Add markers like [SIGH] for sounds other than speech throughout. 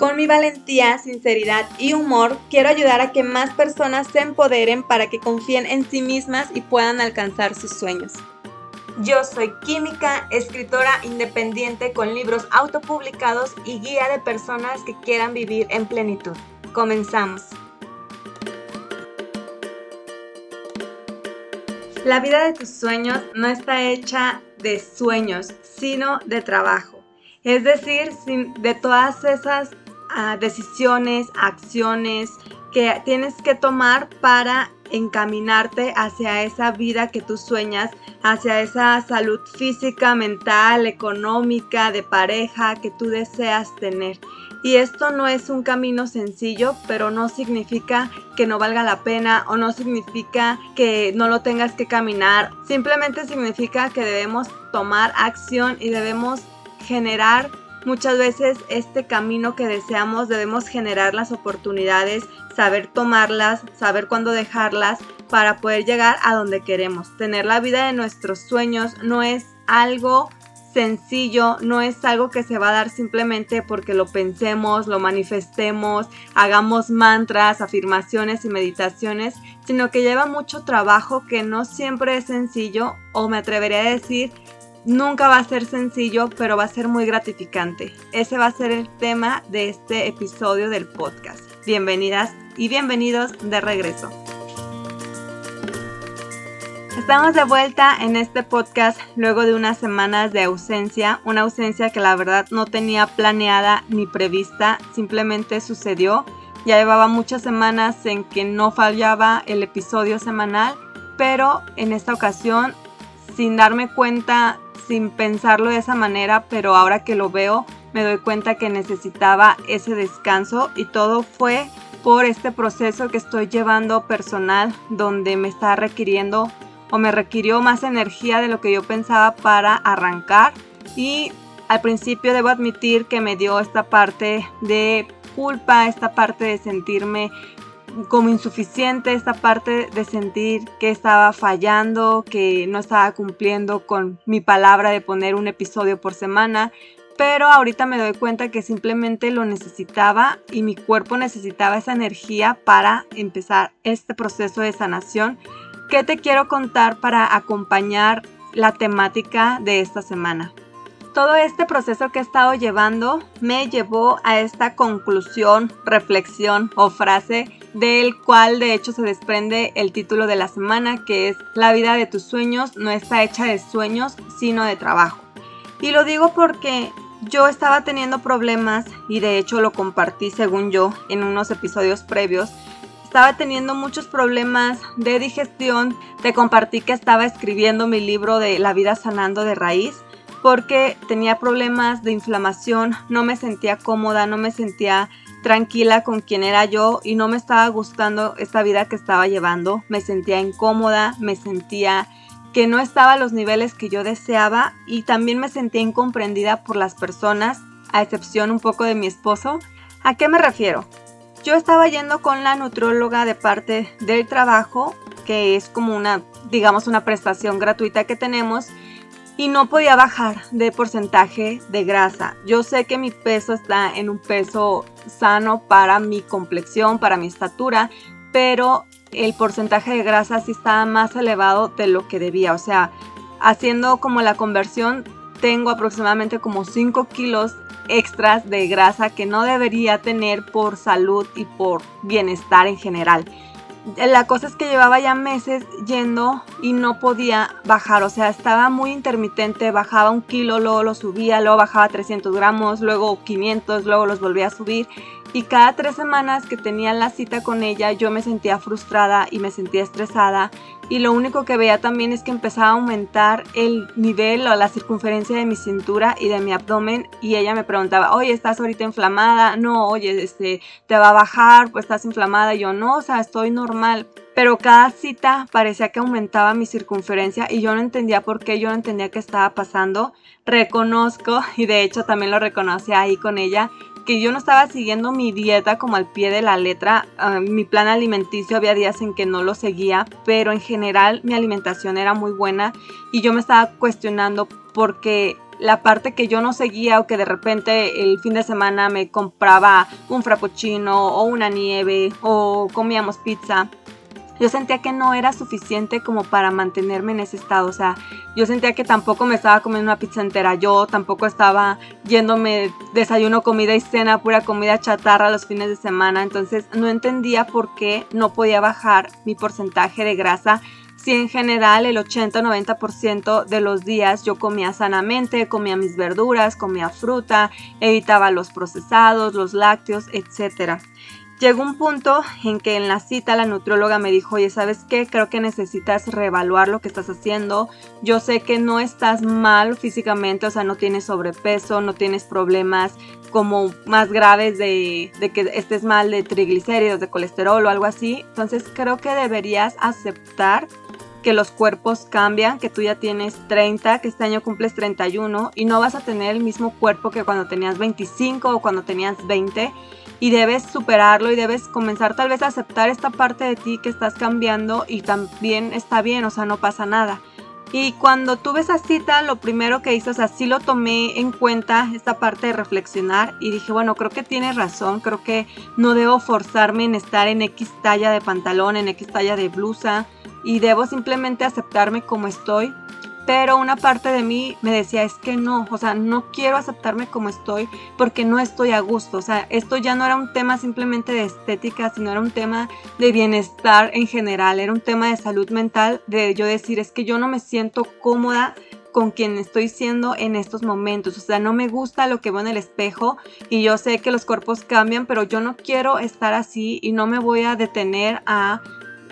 Con mi valentía, sinceridad y humor, quiero ayudar a que más personas se empoderen para que confíen en sí mismas y puedan alcanzar sus sueños. Yo soy química, escritora independiente con libros autopublicados y guía de personas que quieran vivir en plenitud. Comenzamos. La vida de tus sueños no está hecha de sueños, sino de trabajo. Es decir, de todas esas decisiones, acciones que tienes que tomar para encaminarte hacia esa vida que tú sueñas, hacia esa salud física, mental, económica, de pareja que tú deseas tener. Y esto no es un camino sencillo, pero no significa que no valga la pena o no significa que no lo tengas que caminar. Simplemente significa que debemos tomar acción y debemos generar Muchas veces este camino que deseamos debemos generar las oportunidades, saber tomarlas, saber cuándo dejarlas para poder llegar a donde queremos. Tener la vida de nuestros sueños no es algo sencillo, no es algo que se va a dar simplemente porque lo pensemos, lo manifestemos, hagamos mantras, afirmaciones y meditaciones, sino que lleva mucho trabajo que no siempre es sencillo o me atrevería a decir Nunca va a ser sencillo, pero va a ser muy gratificante. Ese va a ser el tema de este episodio del podcast. Bienvenidas y bienvenidos de regreso. Estamos de vuelta en este podcast luego de unas semanas de ausencia, una ausencia que la verdad no tenía planeada ni prevista, simplemente sucedió. Ya llevaba muchas semanas en que no fallaba el episodio semanal, pero en esta ocasión, sin darme cuenta sin pensarlo de esa manera, pero ahora que lo veo me doy cuenta que necesitaba ese descanso y todo fue por este proceso que estoy llevando personal donde me está requiriendo o me requirió más energía de lo que yo pensaba para arrancar. Y al principio debo admitir que me dio esta parte de culpa, esta parte de sentirme como insuficiente esta parte de sentir que estaba fallando, que no estaba cumpliendo con mi palabra de poner un episodio por semana, pero ahorita me doy cuenta que simplemente lo necesitaba y mi cuerpo necesitaba esa energía para empezar este proceso de sanación que te quiero contar para acompañar la temática de esta semana. Todo este proceso que he estado llevando me llevó a esta conclusión, reflexión o frase del cual de hecho se desprende el título de la semana, que es La vida de tus sueños no está hecha de sueños, sino de trabajo. Y lo digo porque yo estaba teniendo problemas y de hecho lo compartí según yo en unos episodios previos. Estaba teniendo muchos problemas de digestión. Te compartí que estaba escribiendo mi libro de La vida sanando de raíz porque tenía problemas de inflamación, no me sentía cómoda, no me sentía tranquila con quien era yo y no me estaba gustando esta vida que estaba llevando. Me sentía incómoda, me sentía que no estaba a los niveles que yo deseaba y también me sentía incomprendida por las personas, a excepción un poco de mi esposo. ¿A qué me refiero? Yo estaba yendo con la nutrióloga de parte del trabajo, que es como una, digamos, una prestación gratuita que tenemos y no podía bajar de porcentaje de grasa. Yo sé que mi peso está en un peso sano para mi complexión, para mi estatura, pero el porcentaje de grasa sí estaba más elevado de lo que debía. O sea, haciendo como la conversión, tengo aproximadamente como 5 kilos extras de grasa que no debería tener por salud y por bienestar en general la cosa es que llevaba ya meses yendo y no podía bajar, o sea, estaba muy intermitente, bajaba un kilo, luego lo subía, luego bajaba 300 gramos, luego 500, luego los volvía a subir. Y cada tres semanas que tenía la cita con ella yo me sentía frustrada y me sentía estresada y lo único que veía también es que empezaba a aumentar el nivel o la circunferencia de mi cintura y de mi abdomen y ella me preguntaba, oye, ¿estás ahorita inflamada? No, oye, este, te va a bajar, pues estás inflamada. Y yo, no, o sea, estoy normal. Pero cada cita parecía que aumentaba mi circunferencia y yo no entendía por qué, yo no entendía qué estaba pasando. Reconozco, y de hecho también lo reconocí ahí con ella, que yo no estaba siguiendo mi dieta como al pie de la letra. Ah, mi plan alimenticio había días en que no lo seguía, pero en general mi alimentación era muy buena y yo me estaba cuestionando porque la parte que yo no seguía o que de repente el fin de semana me compraba un frappuccino o una nieve o comíamos pizza yo sentía que no era suficiente como para mantenerme en ese estado. O sea, yo sentía que tampoco me estaba comiendo una pizza entera. Yo tampoco estaba yéndome desayuno, comida y cena, pura comida chatarra los fines de semana. Entonces no entendía por qué no podía bajar mi porcentaje de grasa si en general el 80-90% de los días yo comía sanamente, comía mis verduras, comía fruta, evitaba los procesados, los lácteos, etc. Llegó un punto en que en la cita la nutrióloga me dijo, oye, ¿sabes qué? Creo que necesitas reevaluar lo que estás haciendo. Yo sé que no estás mal físicamente, o sea, no tienes sobrepeso, no tienes problemas como más graves de, de que estés mal de triglicéridos, de colesterol o algo así. Entonces creo que deberías aceptar que los cuerpos cambian, que tú ya tienes 30, que este año cumples 31 y no vas a tener el mismo cuerpo que cuando tenías 25 o cuando tenías 20 y debes superarlo y debes comenzar tal vez a aceptar esta parte de ti que estás cambiando y también está bien, o sea, no pasa nada. Y cuando tuve esa cita, lo primero que hice, o sea, sí lo tomé en cuenta, esta parte de reflexionar y dije, bueno, creo que tienes razón, creo que no debo forzarme en estar en X talla de pantalón, en X talla de blusa y debo simplemente aceptarme como estoy pero una parte de mí me decía, es que no, o sea, no quiero aceptarme como estoy porque no estoy a gusto, o sea, esto ya no era un tema simplemente de estética, sino era un tema de bienestar en general, era un tema de salud mental, de yo decir, es que yo no me siento cómoda con quien estoy siendo en estos momentos. O sea, no me gusta lo que veo en el espejo y yo sé que los cuerpos cambian, pero yo no quiero estar así y no me voy a detener a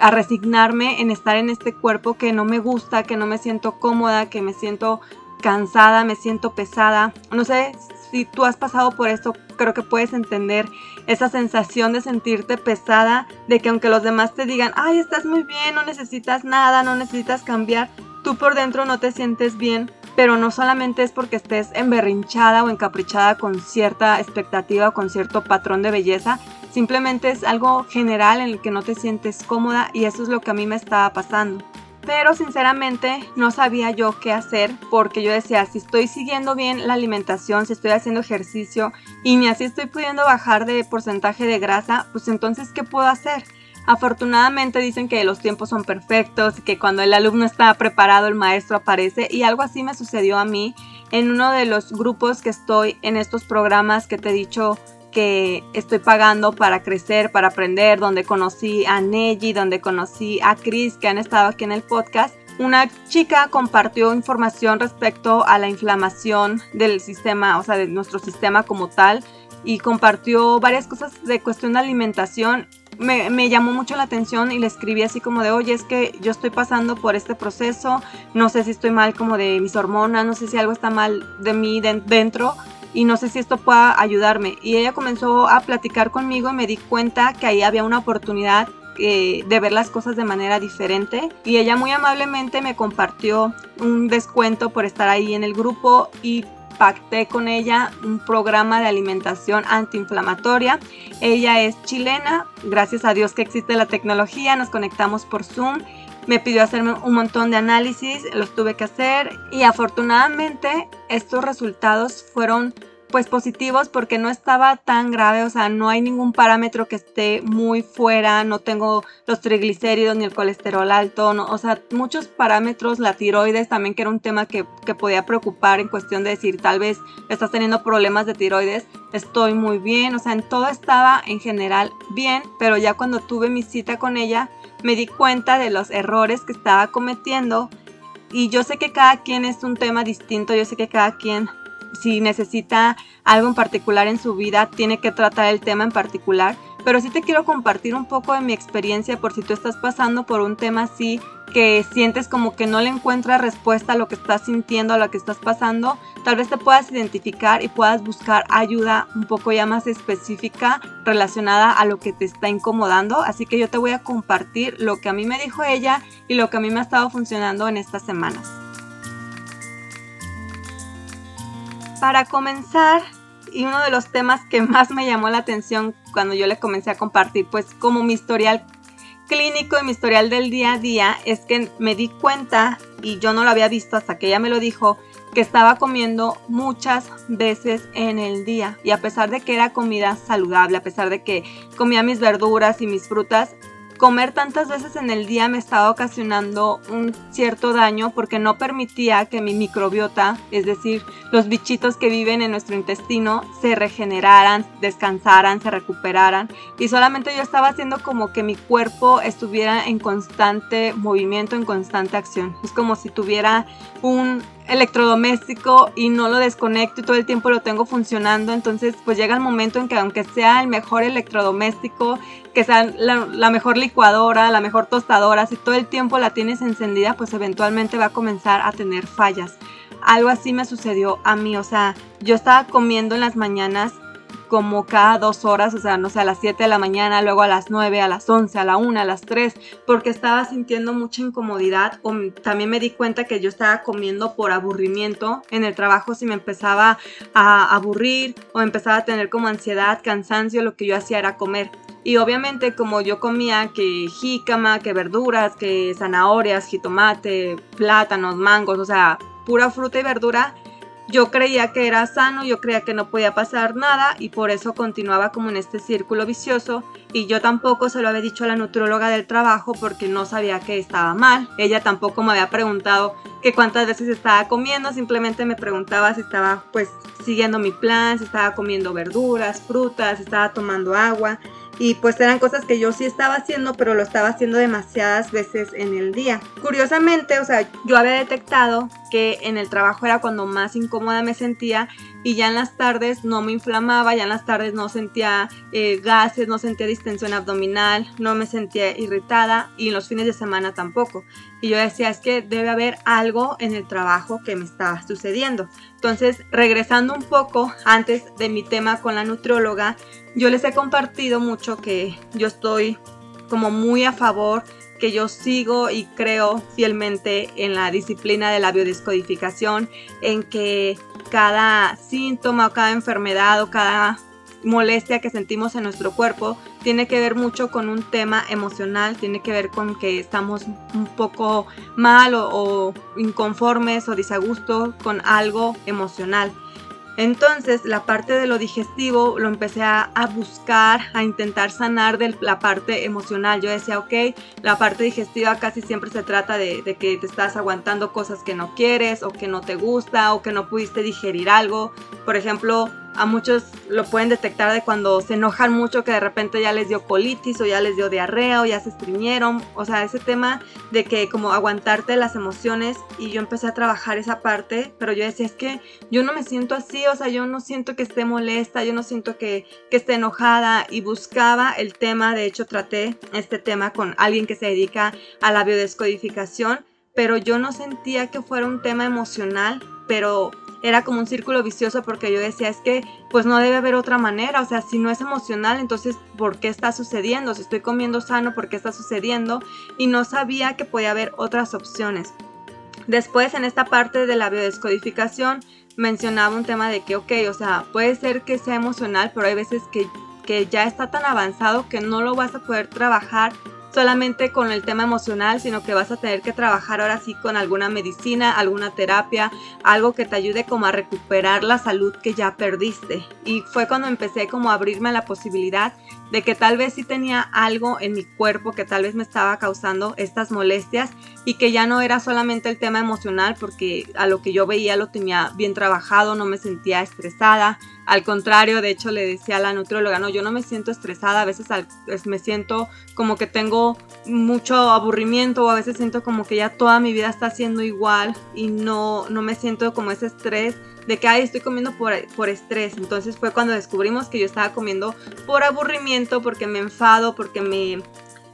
a resignarme en estar en este cuerpo que no me gusta, que no me siento cómoda, que me siento cansada, me siento pesada. No sé si tú has pasado por esto, creo que puedes entender esa sensación de sentirte pesada, de que aunque los demás te digan, ay, estás muy bien, no necesitas nada, no necesitas cambiar, tú por dentro no te sientes bien. Pero no solamente es porque estés emberrinchada o encaprichada con cierta expectativa o con cierto patrón de belleza, Simplemente es algo general en el que no te sientes cómoda y eso es lo que a mí me estaba pasando. Pero sinceramente no sabía yo qué hacer porque yo decía, si estoy siguiendo bien la alimentación, si estoy haciendo ejercicio y ni así estoy pudiendo bajar de porcentaje de grasa, pues entonces ¿qué puedo hacer? Afortunadamente dicen que los tiempos son perfectos que cuando el alumno está preparado el maestro aparece y algo así me sucedió a mí en uno de los grupos que estoy en estos programas que te he dicho que estoy pagando para crecer, para aprender, donde conocí a Neji, donde conocí a Chris, que han estado aquí en el podcast. Una chica compartió información respecto a la inflamación del sistema, o sea, de nuestro sistema como tal, y compartió varias cosas de cuestión de alimentación. Me, llamó mucho la atención y le escribí así como de, oye, es que yo estoy pasando por este proceso, no sé si estoy mal como de mis hormonas, no sé si algo está mal de mí dentro, y no sé si esto pueda ayudarme. Y ella comenzó a platicar conmigo y me di cuenta que ahí había una oportunidad eh, de ver las cosas de manera diferente. Y ella muy amablemente me compartió un descuento por estar ahí en el grupo y pacté con ella un programa de alimentación antiinflamatoria. Ella es chilena, gracias a Dios que existe la tecnología, nos conectamos por Zoom me pidió hacerme un montón de análisis, los tuve que hacer y afortunadamente estos resultados fueron pues positivos porque no estaba tan grave, o sea, no hay ningún parámetro que esté muy fuera, no tengo los triglicéridos ni el colesterol alto, o sea, muchos parámetros, la tiroides también que era un tema que, que podía preocupar en cuestión de decir, tal vez estás teniendo problemas de tiroides, estoy muy bien, o sea, en todo estaba en general bien, pero ya cuando tuve mi cita con ella, me di cuenta de los errores que estaba cometiendo y yo sé que cada quien es un tema distinto, yo sé que cada quien si necesita algo en particular en su vida tiene que tratar el tema en particular, pero sí te quiero compartir un poco de mi experiencia por si tú estás pasando por un tema así que sientes como que no le encuentras respuesta a lo que estás sintiendo, a lo que estás pasando, tal vez te puedas identificar y puedas buscar ayuda un poco ya más específica relacionada a lo que te está incomodando. Así que yo te voy a compartir lo que a mí me dijo ella y lo que a mí me ha estado funcionando en estas semanas. Para comenzar, y uno de los temas que más me llamó la atención cuando yo le comencé a compartir, pues como mi historial clínico y mi historial del día a día, es que me di cuenta, y yo no lo había visto hasta que ella me lo dijo, que estaba comiendo muchas veces en el día. Y a pesar de que era comida saludable, a pesar de que comía mis verduras y mis frutas, comer tantas veces en el día me estaba ocasionando un cierto daño porque no permitía que mi microbiota, es decir, los bichitos que viven en nuestro intestino, se regeneraran, descansaran, se recuperaran. Y solamente yo estaba haciendo como que mi cuerpo estuviera en constante movimiento, en constante acción. Es como si tuviera un electrodoméstico y no lo desconecto y todo el tiempo lo tengo funcionando. Entonces, pues llega el momento en que aunque sea el mejor electrodoméstico, que sea la, mejor licuadora, la mejor tostadora, si todo el tiempo la tienes encendida, pues eventualmente va a comenzar a tener fallas. Algo así me sucedió a mí, o sea, yo estaba comiendo en las mañanas como cada dos horas, o sea, no sé, a las 7 de la mañana, luego a las 9, a las 11, a la 1, a las 3, porque estaba sintiendo mucha incomodidad o también me di cuenta que yo estaba comiendo por aburrimiento en el trabajo, si me empezaba a aburrir o empezaba a tener como ansiedad, cansancio, lo que yo hacía era comer. Y obviamente como yo comía que jícama, que verduras, que zanahorias, jitomate, plátanos, mangos, o sea, pura fruta y verdura, yo creía que era sano, yo creía que no podía pasar nada y por eso continuaba como en este círculo vicioso y yo tampoco se lo había dicho a la nutrióloga del trabajo porque no sabía que estaba mal. Ella tampoco me había preguntado que cuántas veces estaba comiendo, simplemente me preguntaba si estaba pues siguiendo mi plan, si estaba comiendo verduras, frutas, si estaba tomando agua y pues eran cosas que yo sí estaba haciendo, pero lo estaba haciendo demasiadas veces en el día. Curiosamente, o sea, yo había detectado que en el trabajo era cuando más incómoda me sentía y ya en las tardes no me inflamaba, ya en las tardes no sentía eh, gases, no sentía distensión abdominal, no me sentía irritada y en los fines de semana tampoco. Y yo decía, es que debe haber algo en el trabajo que me estaba sucediendo. Entonces, regresando un poco antes de mi tema con la nutrióloga, yo les he compartido mucho que yo estoy como muy a favor que yo sigo y creo fielmente en la disciplina de la biodescodificación, en que cada síntoma o cada enfermedad o cada molestia que sentimos en nuestro cuerpo tiene que ver mucho con un tema emocional, tiene que ver con que estamos un poco mal o, inconformes o disagustos con algo emocional. Entonces la parte de lo digestivo lo empecé a, buscar, a intentar sanar de la parte emocional. Yo decía, ok, la parte digestiva casi siempre se trata de, que te estás aguantando cosas que no quieres o que no te gusta o que no pudiste digerir algo. Por ejemplo, a muchos lo pueden detectar de cuando se enojan mucho que de repente ya les dio colitis o ya les dio diarrea o ya se estreñieron. O sea, ese tema de que como aguantarte las emociones y yo empecé a trabajar esa parte, pero yo decía, es que yo no me siento así, o sea, yo no siento que esté molesta, yo no siento que, que esté enojada y buscaba el tema, de hecho traté este tema con alguien que se dedica a la biodescodificación, pero yo no sentía que fuera un tema emocional, pero era como un círculo vicioso porque yo decía, es que pues no debe haber otra manera, o sea, si no es emocional, entonces ¿por qué está sucediendo? Si estoy comiendo sano, ¿por qué está sucediendo? Y no sabía que podía haber otras opciones. Después en esta parte de la biodescodificación mencionaba un tema de que, ok, o sea, puede ser que sea emocional, pero hay veces que, que ya está tan avanzado que no lo vas a poder trabajar solamente con el tema emocional, sino que vas a tener que trabajar ahora sí con alguna medicina, alguna terapia, algo que te ayude como a recuperar la salud que ya perdiste. Y fue cuando empecé como a abrirme a la posibilidad de que tal vez sí tenía algo en mi cuerpo que tal vez me estaba causando estas molestias y que ya no era solamente el tema emocional porque a lo que yo veía lo tenía bien trabajado, no me sentía estresada. Al contrario, de hecho le decía a la nutrióloga, no, yo no me siento estresada, a veces me siento como que tengo mucho aburrimiento o a veces siento como que ya toda mi vida está siendo igual y no, no me siento como ese estrés de que, ay, estoy comiendo por, por estrés. Entonces fue cuando descubrimos que yo estaba comiendo por aburrimiento, porque me enfado, porque me,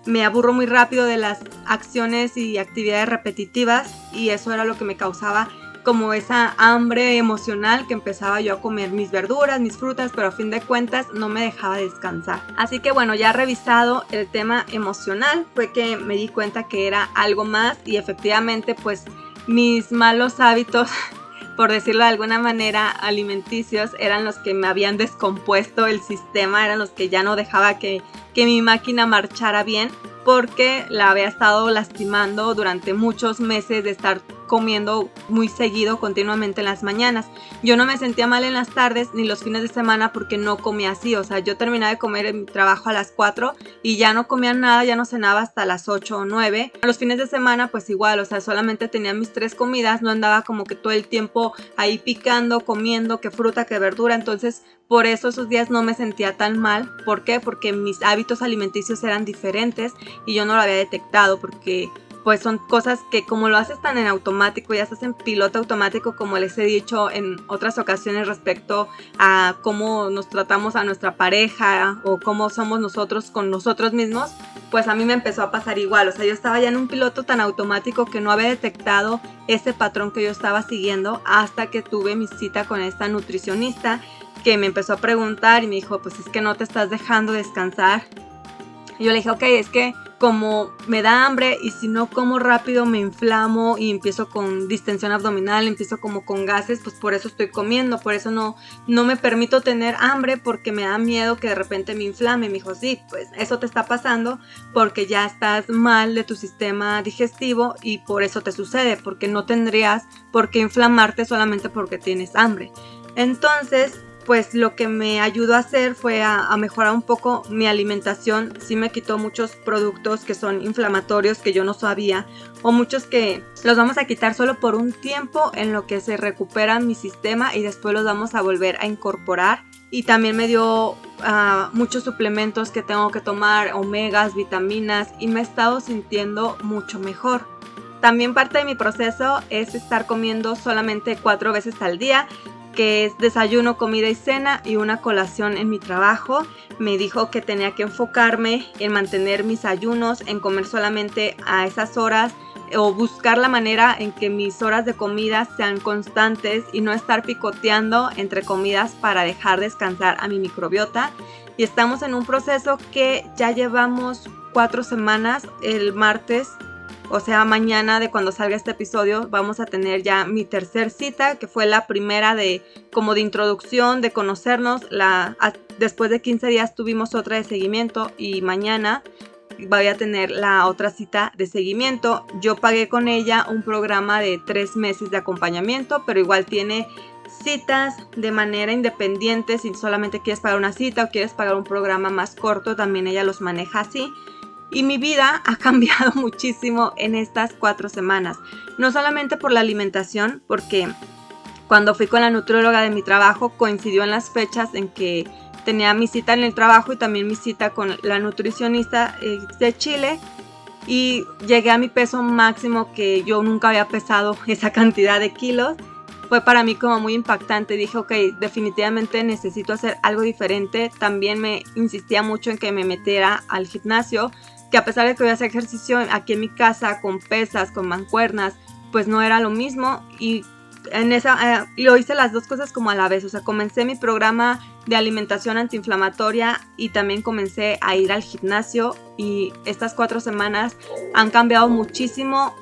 me aburro muy rápido de las acciones y actividades repetitivas y eso era lo que me causaba como esa hambre emocional que empezaba yo a comer mis verduras, mis frutas, pero a fin de cuentas no me dejaba descansar. Así que bueno, ya revisado el tema emocional, fue que me di cuenta que era algo más y efectivamente pues mis malos hábitos [LAUGHS] por decirlo de alguna manera, alimenticios eran los que me habían descompuesto el sistema, eran los que ya no dejaba que, que mi máquina marchara bien porque la había estado lastimando durante muchos meses de estar comiendo muy seguido continuamente en las mañanas. Yo no me sentía mal en las tardes ni los fines de semana porque no comía así, o sea, yo terminaba de comer en mi trabajo a las 4 y ya no comía nada, ya no cenaba hasta las 8 o 9. Los fines de semana pues igual, o sea, solamente tenía mis tres comidas, no andaba como que todo el tiempo ahí picando, comiendo, que fruta, que verdura, entonces por eso esos días no me sentía tan mal. ¿Por qué? Porque mis hábitos alimenticios eran diferentes y yo no lo había detectado porque pues son cosas que como lo haces tan en automático, ya estás en piloto automático, como les he dicho en otras ocasiones respecto a cómo nos tratamos a nuestra pareja o cómo somos nosotros con nosotros mismos, pues a mí me empezó a pasar igual. O sea, yo estaba ya en un piloto tan automático que no había detectado ese patrón que yo estaba siguiendo hasta que tuve mi cita con esta nutricionista que me empezó a preguntar y me dijo, pues es que no te estás dejando descansar. Y yo le dije, ok, es que como me da hambre y si no como rápido me inflamo y empiezo con distensión abdominal, empiezo como con gases, pues por eso estoy comiendo, por eso no, no me permito tener hambre porque me da miedo que de repente me inflame. Me dijo, sí, pues eso te está pasando porque ya estás mal de tu sistema digestivo y por eso te sucede, porque no tendrías por qué inflamarte solamente porque tienes hambre. Entonces, pues lo que me ayudó a hacer fue a, mejorar un poco mi alimentación. Sí me quitó muchos productos que son inflamatorios que yo no sabía o muchos que los vamos a quitar solo por un tiempo en lo que se recupera mi sistema y después los vamos a volver a incorporar. Y también me dio ah, muchos suplementos que tengo que tomar, omegas, vitaminas y me he estado sintiendo mucho mejor. También parte de mi proceso es estar comiendo solamente cuatro veces al día que es desayuno, comida y cena y una colación en mi trabajo. Me dijo que tenía que enfocarme en mantener mis ayunos, en comer solamente a esas horas o buscar la manera en que mis horas de comida sean constantes y no estar picoteando entre comidas para dejar descansar a mi microbiota. Y estamos en un proceso que ya llevamos cuatro semanas. El martes o sea, mañana de cuando salga este episodio vamos a tener ya mi tercer cita, que fue la primera de como de introducción, de conocernos. La, después de 15 días tuvimos otra de seguimiento y mañana voy a tener la otra cita de seguimiento. Yo pagué con ella un programa de tres meses de acompañamiento, pero igual tiene citas de manera independiente. Si solamente quieres pagar una cita o quieres pagar un programa más corto, también ella los maneja así. Y mi vida ha [LAUGHS] cambiado muchísimo en estas cuatro semanas. No solamente por la alimentación, porque cuando fui con la nutrióloga de mi trabajo coincidió en las fechas en que tenía mi cita en el trabajo y también mi cita con la nutricionista eh, de Chile. Y llegué a mi peso máximo que yo nunca había pesado [LAUGHS] esa cantidad de kilos. Fue para mí como muy impactante. Dije, ok, definitivamente necesito hacer algo diferente. También me insistía mucho en que me metiera al gimnasio que a pesar de que voy a hacer ejercicio aquí en mi casa con pesas, con mancuernas, pues no era lo mismo. Y en esa eh, lo hice las dos cosas como a la vez, o sea, comencé mi programa de alimentación antiinflamatoria y también comencé a ir al gimnasio. Y estas cuatro semanas han cambiado muchísimo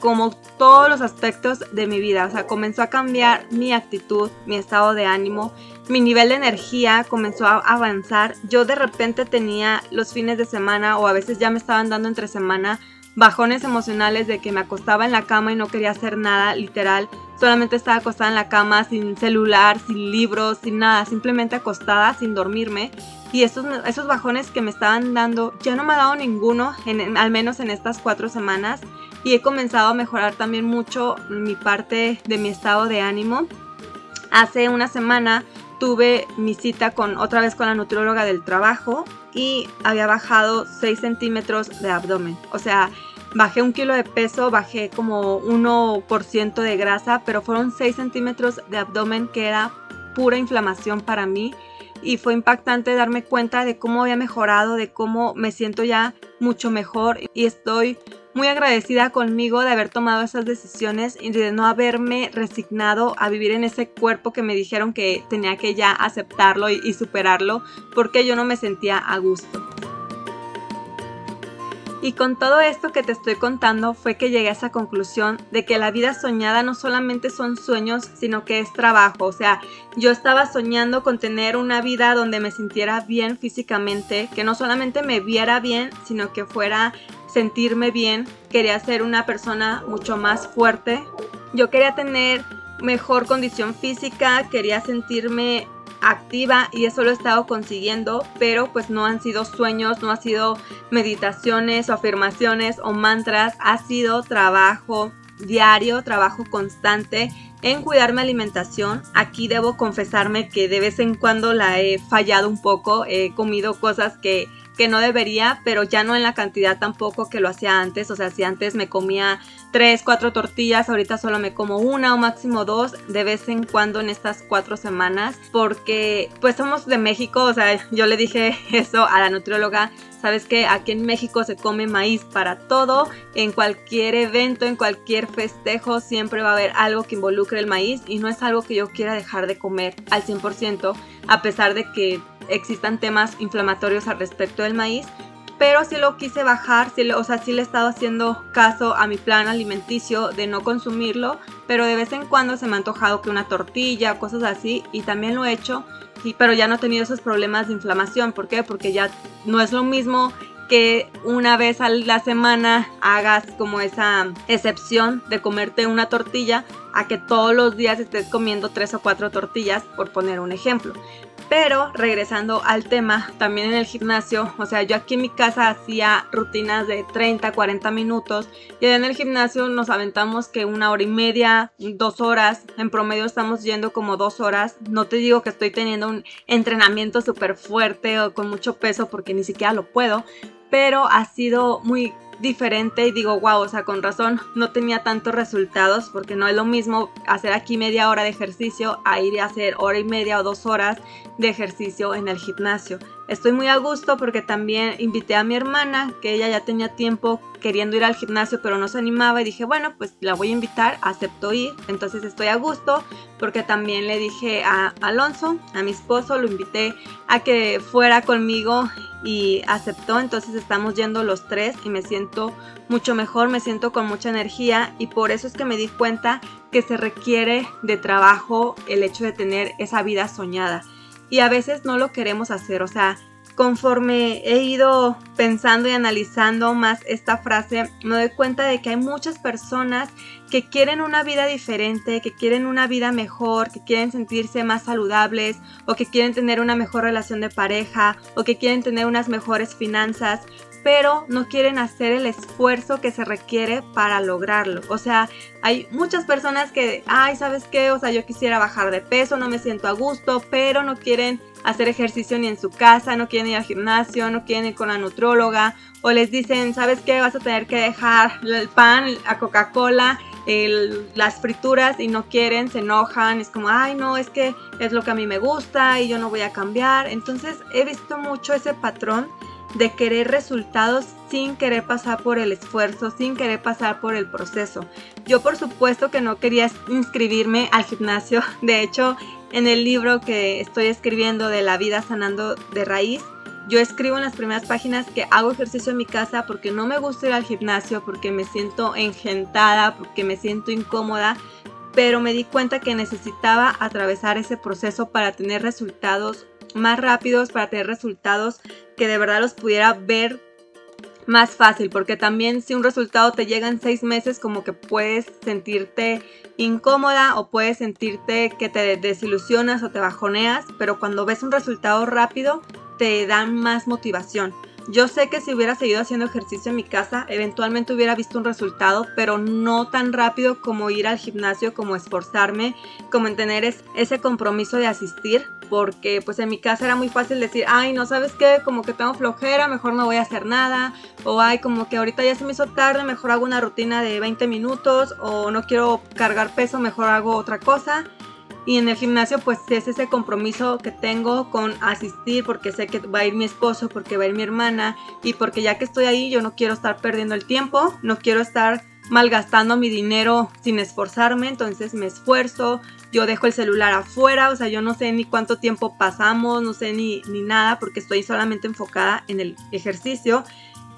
como todos los aspectos de mi vida. O sea, comenzó a cambiar mi actitud, mi estado de ánimo, mi nivel de energía comenzó a avanzar. Yo de repente tenía los fines de semana o a veces ya me estaban dando entre semana bajones emocionales de que me acostaba en la cama y no quería hacer nada, literal. Solamente estaba acostada en la cama sin celular, sin libros, sin nada, simplemente acostada sin dormirme. Y esos, esos bajones que me estaban dando ya no me ha dado ninguno, al menos en estas cuatro semanas y he comenzado a mejorar también mucho mi parte de mi estado de ánimo. Hace una semana tuve mi cita con otra vez con la nutrióloga del trabajo y había bajado 6 centímetros de abdomen. O sea, bajé un kilo de peso, bajé como 1% de grasa, pero fueron 6 centímetros de abdomen que era pura inflamación para mí y fue impactante darme cuenta de cómo había mejorado, de cómo me siento ya mucho mejor y estoy muy agradecida conmigo de haber tomado esas decisiones y de no haberme resignado a vivir en ese cuerpo que me dijeron que tenía que ya aceptarlo y, superarlo porque yo no me sentía a gusto. Y con todo esto que te estoy contando fue que llegué a esa conclusión de que la vida soñada no solamente son sueños, sino que es trabajo. O sea, yo estaba soñando con tener una vida donde me sintiera bien físicamente, que no solamente me viera bien, sino que fuera sentirme bien. Quería ser una persona mucho más fuerte. Yo quería tener mejor condición física, quería sentirme activa y eso lo he estado consiguiendo, pero pues no han sido sueños, no ha sido meditaciones o afirmaciones o mantras, ha sido trabajo diario, trabajo constante en cuidar mi alimentación. Aquí debo confesarme que de vez en cuando la he fallado un poco, he comido cosas que que no debería, pero ya no en la cantidad tampoco que lo hacía antes. O sea, si antes me comía tres, cuatro tortillas, ahorita solo me como una o máximo dos de vez en cuando en estas cuatro semanas, porque pues somos de México, o sea, yo le dije [LAUGHS] eso a la nutrióloga. Sabes que aquí en México se come maíz para todo, en cualquier evento, en cualquier festejo, siempre va a haber algo que involucre el maíz y no es algo que yo quiera dejar de comer al 100%, a pesar de que existan temas inflamatorios al respecto del maíz, pero sí lo quise bajar, sí, o sea, sí le he estado haciendo caso a mi plan alimenticio de no consumirlo, pero de vez en cuando se me ha antojado que una tortilla, cosas así, y también lo he hecho, y, pero ya no he tenido esos problemas de inflamación. ¿Por qué? Porque ya no es lo mismo que una vez a la semana hagas como esa excepción de comerte una tortilla a que todos los días estés comiendo tres o cuatro tortillas, por poner un ejemplo. Pero regresando al tema, también en el gimnasio, o sea, yo aquí en mi casa hacía rutinas de 30, 40 minutos y en el gimnasio nos aventamos que una hora y media, dos horas, en promedio estamos yendo como dos horas. No te digo que estoy teniendo un entrenamiento súper fuerte o con mucho peso porque ni siquiera lo puedo, pero ha sido muy diferente y digo, wow, o sea, con razón no tenía tantos resultados porque no es lo mismo hacer aquí media hora de ejercicio a ir a hacer hora y media o dos horas de ejercicio en el gimnasio. Estoy muy a gusto porque también invité a mi hermana, que ella ya tenía tiempo queriendo ir al gimnasio pero no se animaba y dije, bueno, pues la voy a invitar, aceptó ir, entonces estoy a gusto porque también le dije a Alonso, a mi esposo, lo invité a que fuera conmigo y aceptó, entonces estamos yendo los tres y me siento mucho mejor, me siento con mucha energía y por eso es que me di cuenta que se requiere de trabajo el hecho de tener esa vida soñada y a veces no lo queremos hacer. O sea, conforme he ido pensando y analizando más esta frase, me doy cuenta de que hay muchas personas que quieren una vida diferente, que quieren una vida mejor, que quieren sentirse más saludables o que quieren tener una mejor relación de pareja o que quieren tener unas mejores finanzas, pero no quieren hacer el esfuerzo que se requiere para lograrlo. O sea, hay muchas personas que, ay, ¿sabes qué? O sea, yo quisiera bajar de peso, no me siento a gusto, pero no quieren hacer ejercicio ni en su casa, no quieren ir al gimnasio, no quieren ir con la nutróloga, o les dicen, ¿sabes qué? Vas a tener que dejar el pan, la Coca-Cola, las frituras y no quieren, se enojan, es como, ay, no, es que es lo que a mí me gusta y yo no voy a cambiar. Entonces he visto mucho ese patrón de querer resultados sin querer pasar por el esfuerzo, sin querer pasar por el proceso. Yo por supuesto que no quería inscribirme al gimnasio. [LAUGHS] De hecho, en el libro que estoy escribiendo de la vida sanando de raíz, yo escribo en las primeras páginas que hago ejercicio en mi casa porque no me gusta ir al gimnasio, porque me siento engentada, porque me siento incómoda, pero me di cuenta que necesitaba atravesar ese proceso para tener resultados más rápidos, para tener resultados que de verdad los pudiera ver más fácil, porque también si un resultado te llega en seis meses, como que puedes sentirte incómoda o puedes sentirte que te desilusionas o te bajoneas, pero cuando ves un resultado rápido, te dan más motivación. Yo sé que si hubiera seguido haciendo ejercicio en mi casa, eventualmente hubiera visto un resultado, pero no tan rápido como ir al gimnasio, como esforzarme, como en tener ese compromiso de asistir, porque pues en mi casa era muy fácil decir, ay, no sabes qué, como que tengo flojera, mejor no voy a hacer nada, o ay, como que ahorita ya se me hizo tarde, mejor hago una rutina de 20 minutos, o no quiero cargar peso, mejor hago otra cosa. Y en el gimnasio pues es ese compromiso que tengo con asistir porque sé que va a ir mi esposo, porque va a ir mi hermana y porque ya que estoy ahí yo no quiero estar perdiendo el tiempo, no quiero estar malgastando mi dinero sin esforzarme, entonces me esfuerzo, yo dejo el celular afuera, o sea, yo no sé ni cuánto tiempo pasamos, no sé ni, ni nada porque estoy solamente enfocada en el ejercicio.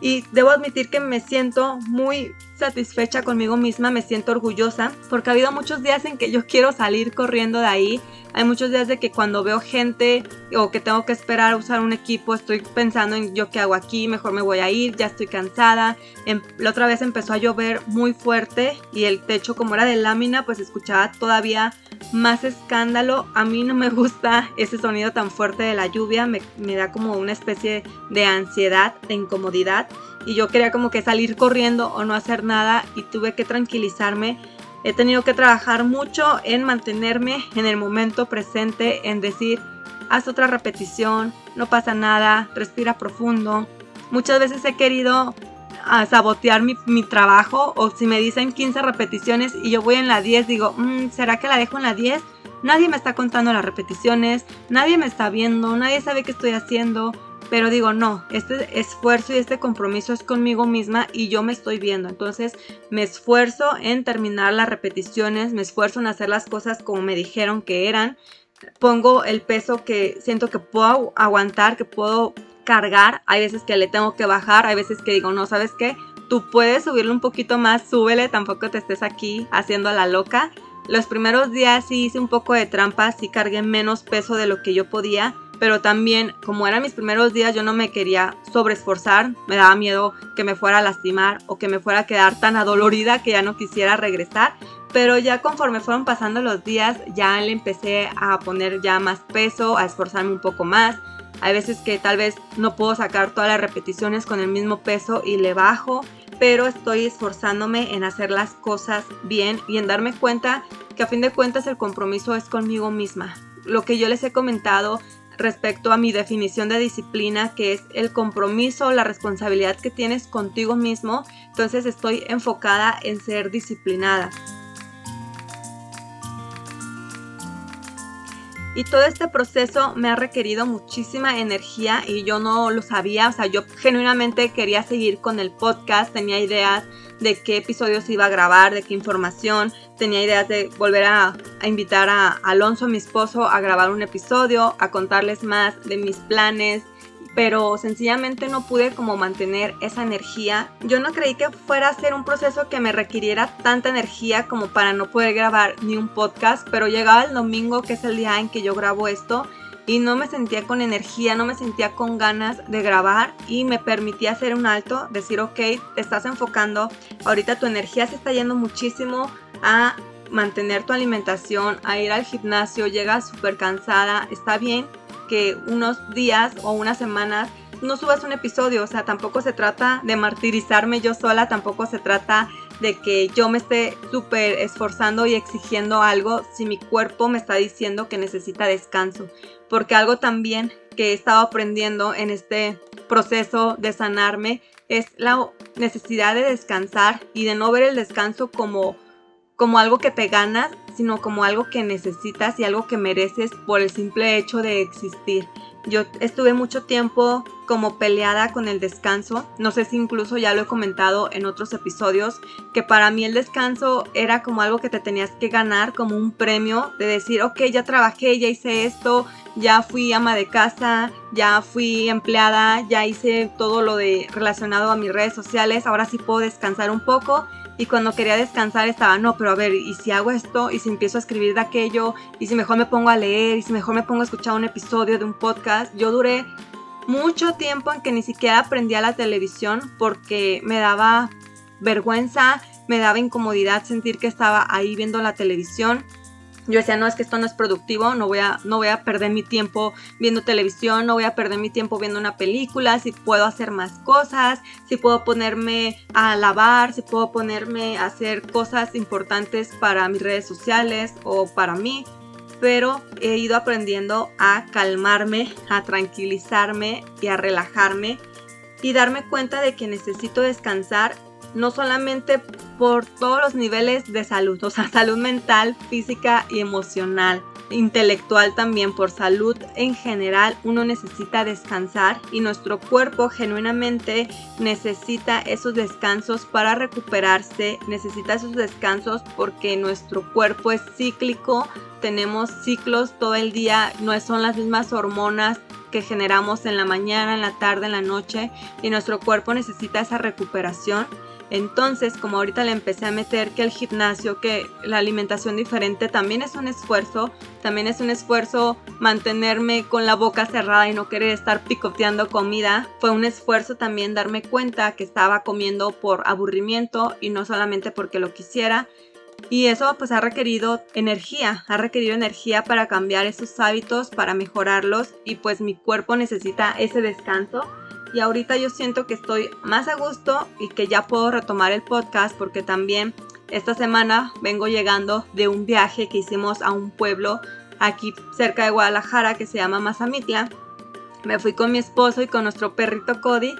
Y debo admitir que me siento muy satisfecha conmigo misma, me siento orgullosa, porque ha habido muchos días en que yo quiero salir corriendo de ahí. Hay muchos días de que cuando veo gente o que tengo que esperar a usar un equipo, estoy pensando en yo qué hago aquí, mejor me voy a ir, ya estoy cansada. Em, la otra vez empezó a llover muy fuerte y el techo como era de lámina, pues escuchaba todavía más escándalo. A mí no me [LAUGHS] gusta ese sonido tan fuerte de la lluvia, me, me da como una especie de ansiedad, de incomodidad y yo quería como que salir corriendo o no hacer nada y tuve que tranquilizarme. He tenido que trabajar mucho en mantenerme en el momento presente, en decir, haz otra repetición, no pasa nada, respira profundo. Muchas veces he querido ah, sabotear mi, trabajo o si me dicen 15 repeticiones y yo voy en la 10, digo, mm, ¿será que la dejo en la 10? Nadie me está contando las repeticiones, nadie me está viendo, nadie sabe qué estoy haciendo pero digo, no, este esfuerzo y este compromiso es conmigo misma y yo me estoy viendo. Entonces me esfuerzo en terminar las repeticiones, me esfuerzo en hacer las cosas como me dijeron que eran. Pongo el peso que siento que puedo aguantar, que puedo cargar. Hay veces que le tengo que bajar, hay veces que digo, no, ¿sabes qué? Tú puedes subirle un poquito más, súbele, tampoco te estés aquí haciendo la loca. Los primeros días sí hice un poco de trampa, sí cargué menos peso de lo que yo podía, pero también como eran mis primeros días yo no me quería sobreesforzar, me daba miedo que me fuera a lastimar o que me fuera a quedar tan adolorida que ya no quisiera regresar, pero ya conforme fueron pasando los días ya le empecé a poner ya más peso, a esforzarme un poco más. Hay veces que tal vez no puedo sacar todas las repeticiones con el mismo peso y le bajo, pero estoy esforzándome en hacer las cosas bien y en darme cuenta que a fin de cuentas el compromiso es conmigo misma. Lo que yo les he comentado respecto a mi definición de disciplina, que es el compromiso, la responsabilidad que tienes contigo mismo. Entonces estoy enfocada en ser disciplinada. Y todo este proceso me ha requerido muchísima energía y yo no lo sabía, o sea, yo genuinamente quería seguir con el podcast, tenía ideas de qué episodios iba a grabar, de qué información. Tenía ideas de volver a, invitar a Alonso, mi esposo, a grabar un episodio, a contarles más de mis planes, pero sencillamente no pude como mantener esa energía. Yo no creí que fuera a ser un proceso que me requiriera tanta energía como para no poder grabar ni un podcast, pero llegaba el domingo, que es el día en que yo grabo esto, y no me sentía con energía, no me sentía con ganas de grabar y me permitía hacer un alto, decir, ok, te estás enfocando, ahorita tu energía se está yendo muchísimo a mantener tu alimentación, a ir al gimnasio, llegas súper cansada, está bien que unos días o unas semanas no subas un episodio, o sea, tampoco se trata de martirizarme yo sola, tampoco se trata de que yo me esté súper esforzando y exigiendo algo si mi cuerpo me está diciendo que necesita descanso. Porque algo también que he estado aprendiendo en este proceso de sanarme es la necesidad de descansar y de no ver el descanso como, como algo que te ganas, sino como algo que necesitas y algo que mereces por el simple hecho de existir. Yo estuve mucho tiempo como peleada con el descanso. No sé si incluso ya lo he comentado en otros episodios, que para mí el descanso era como algo que te tenías que ganar, como un premio de decir, ok, ya trabajé, ya hice esto, ya fui ama de casa, ya fui empleada, ya hice todo lo de relacionado a mis redes sociales, ahora sí puedo descansar un poco y cuando quería descansar estaba, no, pero a ver, ¿y si hago esto? ¿Y si empiezo a escribir de aquello? ¿Y si mejor me pongo a leer? ¿Y si mejor me pongo a escuchar un episodio de un podcast? Yo duré mucho tiempo en que ni siquiera aprendía la televisión porque me daba vergüenza, me daba incomodidad sentir que estaba ahí viendo la televisión. Yo decía, no, es que esto no es productivo, no voy, a, no voy a perder mi tiempo viendo televisión, no voy a perder mi tiempo viendo una película, si puedo hacer más cosas, si puedo ponerme a lavar, si puedo ponerme a hacer cosas importantes para mis redes sociales o para mí. Pero he ido aprendiendo a calmarme, a tranquilizarme y a relajarme y darme cuenta de que necesito descansar no solamente por todos los niveles de salud, o sea, [LAUGHS] salud mental, física y emocional, intelectual también, por salud en general, uno necesita descansar y nuestro cuerpo genuinamente necesita esos descansos para recuperarse, necesita esos descansos porque nuestro cuerpo es cíclico, tenemos ciclos todo el día, no son las mismas hormonas que generamos en la mañana, en la tarde, en la noche y nuestro cuerpo necesita esa recuperación entonces, como ahorita le empecé a meter que el gimnasio, que la alimentación diferente también es un esfuerzo, también es un esfuerzo mantenerme con la boca cerrada y no querer estar picoteando comida, fue un esfuerzo también darme cuenta que estaba comiendo por aburrimiento y no solamente porque lo quisiera. Y eso pues ha requerido energía, ha requerido energía para cambiar esos hábitos, para mejorarlos y pues mi cuerpo necesita ese descanso y ahorita yo siento que estoy más a gusto y que ya puedo retomar el podcast porque también esta semana vengo llegando de un viaje que hicimos a un pueblo aquí cerca de Guadalajara que se llama Mazamitla. Me fui con mi esposo y con nuestro perrito Cody.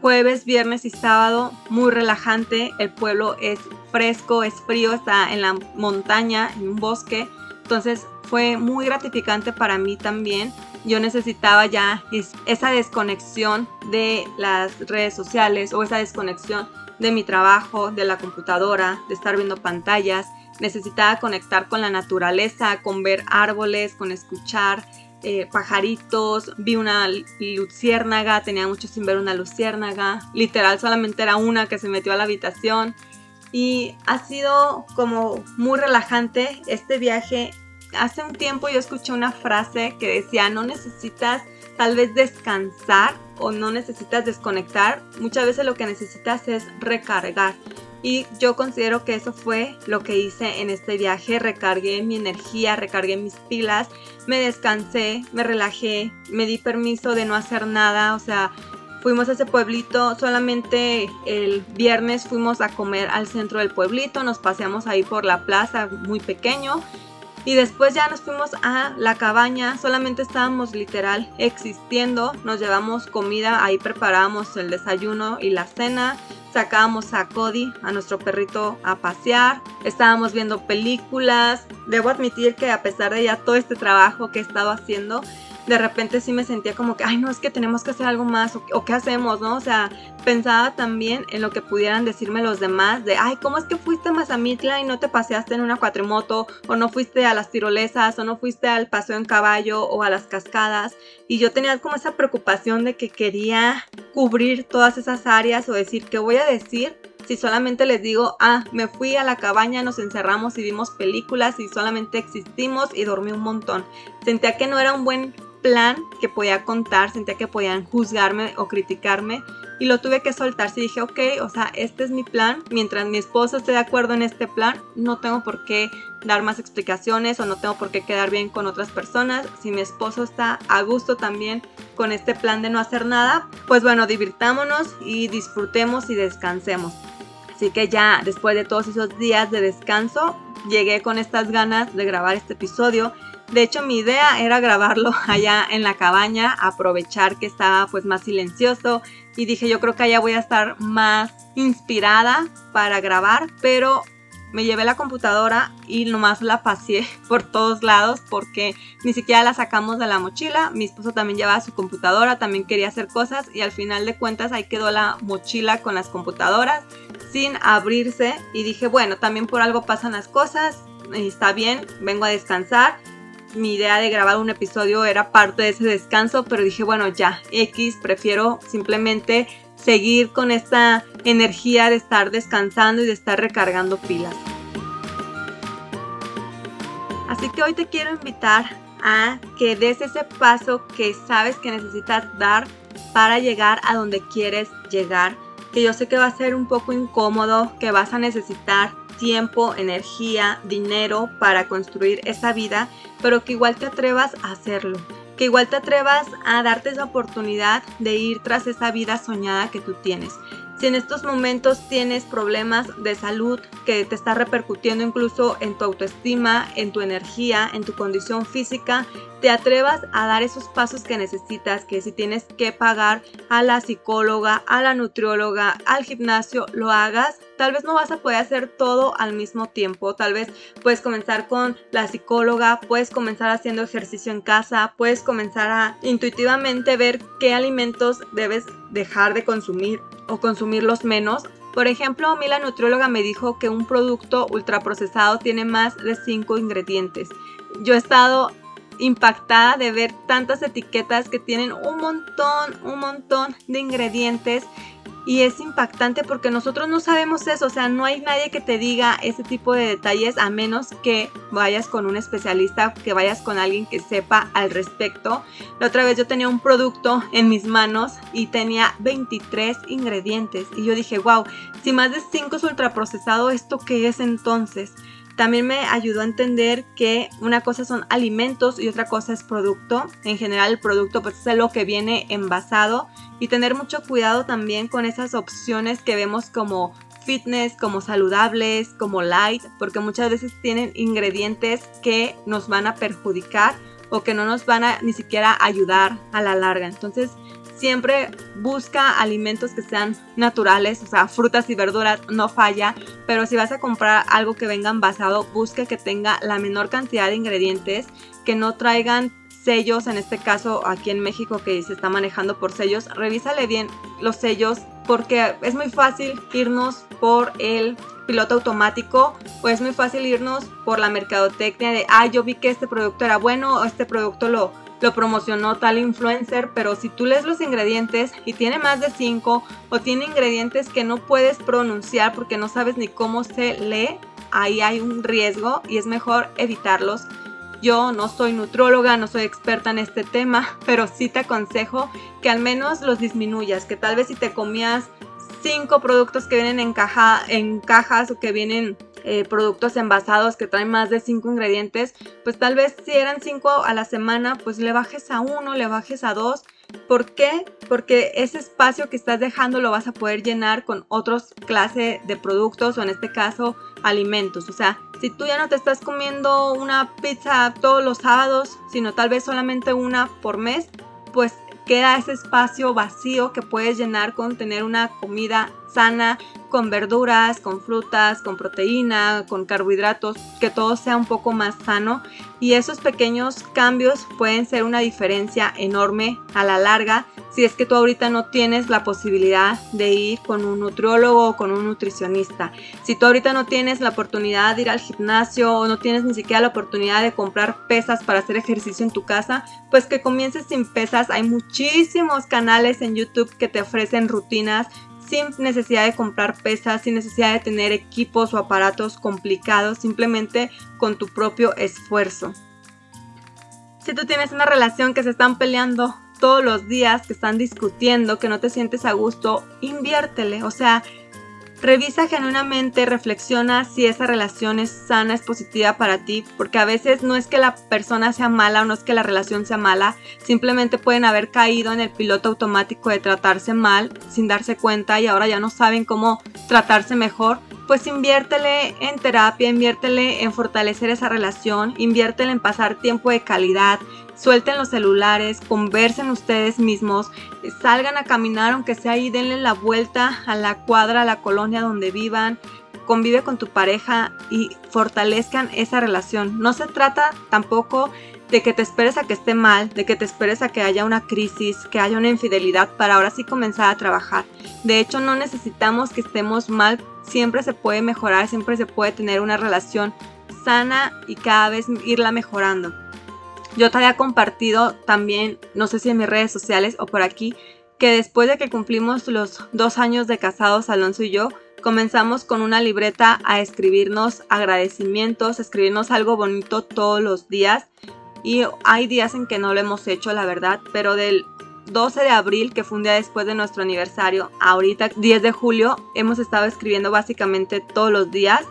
Jueves, viernes y sábado, muy relajante. El pueblo es fresco, es frío, está en la montaña, en un bosque. Entonces fue muy gratificante para mí también yo necesitaba ya esa desconexión de las redes sociales o esa desconexión de mi trabajo, de la computadora, de estar viendo pantallas. Necesitaba conectar con la naturaleza, con ver árboles, con escuchar eh, pajaritos. Vi una luciérnaga, tenía mucho sin ver una luciérnaga. Literal, solamente era una que se metió a la habitación. Y ha sido como muy relajante este viaje hace un tiempo yo escuché una frase que decía, no necesitas tal vez descansar o no necesitas desconectar, muchas veces lo que necesitas es recargar. Y yo considero que eso fue lo que hice en este viaje. Recargué mi energía, recargué mis pilas, me descansé, me relajé, me di permiso de no hacer nada. O sea, fuimos a ese pueblito, solamente el viernes fuimos a comer al centro del pueblito, nos paseamos ahí por la plaza, muy pequeño. Y después ya nos fuimos a la cabaña, solamente estábamos literal existiendo, nos llevamos comida, ahí preparábamos el desayuno y la cena, sacábamos a Cody, a nuestro perrito, a pasear, estábamos viendo películas. Debo admitir que a pesar de ya todo este trabajo que he estado haciendo, de repente sí me sentía como que, ay, no, es que tenemos que hacer algo más, o, qué hacemos, ¿no? O sea, pensaba también en lo que pudieran decirme los demás, de, ay, ¿cómo es que fuiste a Mazamitla y no te paseaste en una cuatrimoto, o no fuiste a las tirolesas, o no fuiste al paseo en caballo, o a las cascadas? Y yo tenía como esa preocupación de que quería cubrir todas esas áreas o decir, ¿qué voy a decir? si solamente les digo, ah, me fui a la cabaña, nos encerramos y vimos películas y solamente existimos y dormí un montón. Sentía que no era un buen plan que podía contar, sentía que podían juzgarme o criticarme y lo tuve que soltar. Si dije, ok, o sea, este es mi plan, mientras mi esposo esté de acuerdo en este plan, no tengo por qué dar más explicaciones o no tengo por qué quedar bien con otras personas. Si mi esposo está a gusto también con este plan de no hacer nada, pues bueno, divirtámonos y disfrutemos y descansemos. Así que ya después de todos esos días de descanso, llegué con estas ganas de grabar este episodio de hecho, mi idea era grabarlo [LAUGHS] allá en la cabaña, aprovechar que estaba pues más silencioso. Y dije yo creo que allá voy a estar más inspirada para grabar, pero me llevé la computadora y nomás la pasé [LAUGHS] por todos lados porque ni siquiera la sacamos de la mochila. Mi esposo también llevaba su computadora, también quería hacer cosas y al final de cuentas ahí quedó la mochila con las computadoras sin abrirse. Y dije bueno, también por algo pasan las cosas, está bien, vengo a descansar mi idea de grabar un episodio era parte de ese descanso, pero dije, bueno, ya, X, prefiero simplemente seguir con esta energía de estar descansando y de estar recargando pilas. Así que hoy te quiero invitar a que des ese paso que sabes que necesitas dar para llegar a donde quieres llegar. que yo sé que va a ser un poco incómodo, que vas a necesitar tiempo, energía, dinero para construir esa vida, pero que igual te atrevas a hacerlo, que igual te atrevas a darte esa oportunidad de ir tras esa vida soñada que tú tienes. Si en estos momentos tienes problemas de salud que te está repercutiendo incluso en tu autoestima, en tu energía, en tu condición física, te atrevas a dar esos pasos que necesitas, que si tienes que pagar a la psicóloga, a la nutrióloga, al gimnasio, lo hagas. Tal vez no vas a poder hacer todo al mismo tiempo, tal vez puedes comenzar con la psicóloga, puedes comenzar haciendo ejercicio en casa, puedes comenzar a intuitivamente ver qué alimentos debes dejar de consumir o consumirlos menos. Por ejemplo, a mí la nutrióloga me dijo que un producto ultraprocesado tiene más de 5 ingredientes. Yo he estado impactada de ver tantas etiquetas que tienen un montón, un montón de ingredientes y es impactante porque nosotros no sabemos eso, o sea, no hay nadie que te diga ese tipo de detalles a menos que vayas con un especialista, que vayas con alguien que sepa al respecto. La otra vez yo tenía un producto en mis manos y tenía 23 ingredientes y yo dije, wow, si más de 5 es ultraprocesado, ¿esto qué es entonces? También me ayudó a entender que una cosa son alimentos y otra cosa es producto. En general el producto pues es lo que viene envasado y tener mucho cuidado también con esas opciones que vemos como fitness, como saludables, como light, porque muchas veces tienen ingredientes que nos van a perjudicar o que no nos van a ni siquiera ayudar a la larga. Entonces, siempre busca alimentos que sean naturales, o sea, frutas y verduras no falla, pero si vas a comprar algo que venga envasado, busca que tenga la menor cantidad de ingredientes, que no traigan sellos, en este caso aquí en México que se está manejando por sellos, revísale bien los sellos porque es muy fácil irnos por el piloto automático o es muy fácil irnos por la mercadotecnia de, ah, yo vi que este producto era bueno o este producto lo, lo promocionó tal influencer, pero si tú lees los ingredientes y tiene más de 5 o tiene ingredientes que no puedes pronunciar porque no sabes ni cómo se lee, ahí hay un riesgo y es mejor evitarlos. Yo no soy nutróloga, no soy experta en este tema, [LAUGHS] pero sí te aconsejo que al menos los disminuyas, que tal vez si te comías cinco productos que vienen en, caja, en cajas o que vienen eh, productos envasados que traen más de 5 ingredientes, pues tal vez si eran 5 a la semana, pues le bajes a uno, le bajes a dos. ¿Por qué? Porque ese espacio que estás dejando lo vas a poder llenar con otros clase de productos o en este caso alimentos. O sea, si tú ya no te estás comiendo una pizza todos los sábados, sino tal vez solamente una por mes, pues queda ese espacio vacío que puedes llenar con tener una comida sana, con verduras, con frutas, con proteína, con carbohidratos, que todo sea un poco más sano y esos pequeños cambios pueden ser una diferencia enorme a la larga si es que tú ahorita no tienes la posibilidad de ir con un nutriólogo o con un nutricionista. Si tú ahorita no tienes la oportunidad de ir al gimnasio o no tienes ni siquiera la oportunidad de comprar pesas para hacer ejercicio en tu casa, pues que comiences sin pesas. Hay muchísimos canales en YouTube que te ofrecen rutinas sin necesidad de comprar pesas, sin necesidad de tener equipos o aparatos complicados, simplemente con tu propio esfuerzo. Si tú tienes una relación que se están peleando todos los días, que están discutiendo, que no te sientes a gusto, inviértele. O sea, Revisa genuinamente, reflexiona si esa relación es sana, es positiva para ti, porque a veces no es que la persona sea mala o no es que la relación sea mala, simplemente pueden haber caído en el piloto automático de tratarse mal sin darse cuenta y ahora ya no saben cómo tratarse mejor. Pues inviértele en terapia, inviértele en fortalecer esa relación, inviértele en pasar tiempo de calidad, suelten los celulares, conversen ustedes mismos, salgan a caminar aunque sea ahí, denle la vuelta a la cuadra, a la colonia donde vivan, convive con tu pareja y fortalezcan esa relación. No se trata tampoco de que te esperes a que esté mal, de que te esperes a que haya una crisis, que haya una infidelidad para ahora sí comenzar a trabajar. De hecho, no necesitamos que estemos mal, siempre se puede mejorar, siempre se puede tener una relación sana y cada vez irla mejorando. Yo te había compartido también, no sé si en mis redes sociales o por aquí, que después de que cumplimos los dos años de casados, Alonso y yo, comenzamos con una libreta a escribirnos agradecimientos, escribirnos algo bonito todos los días. Y hay días en que no lo hemos hecho, la verdad, pero del 12 de abril, que fue un día después de nuestro aniversario, ahorita 10 de julio, hemos estado escribiendo básicamente todos los días.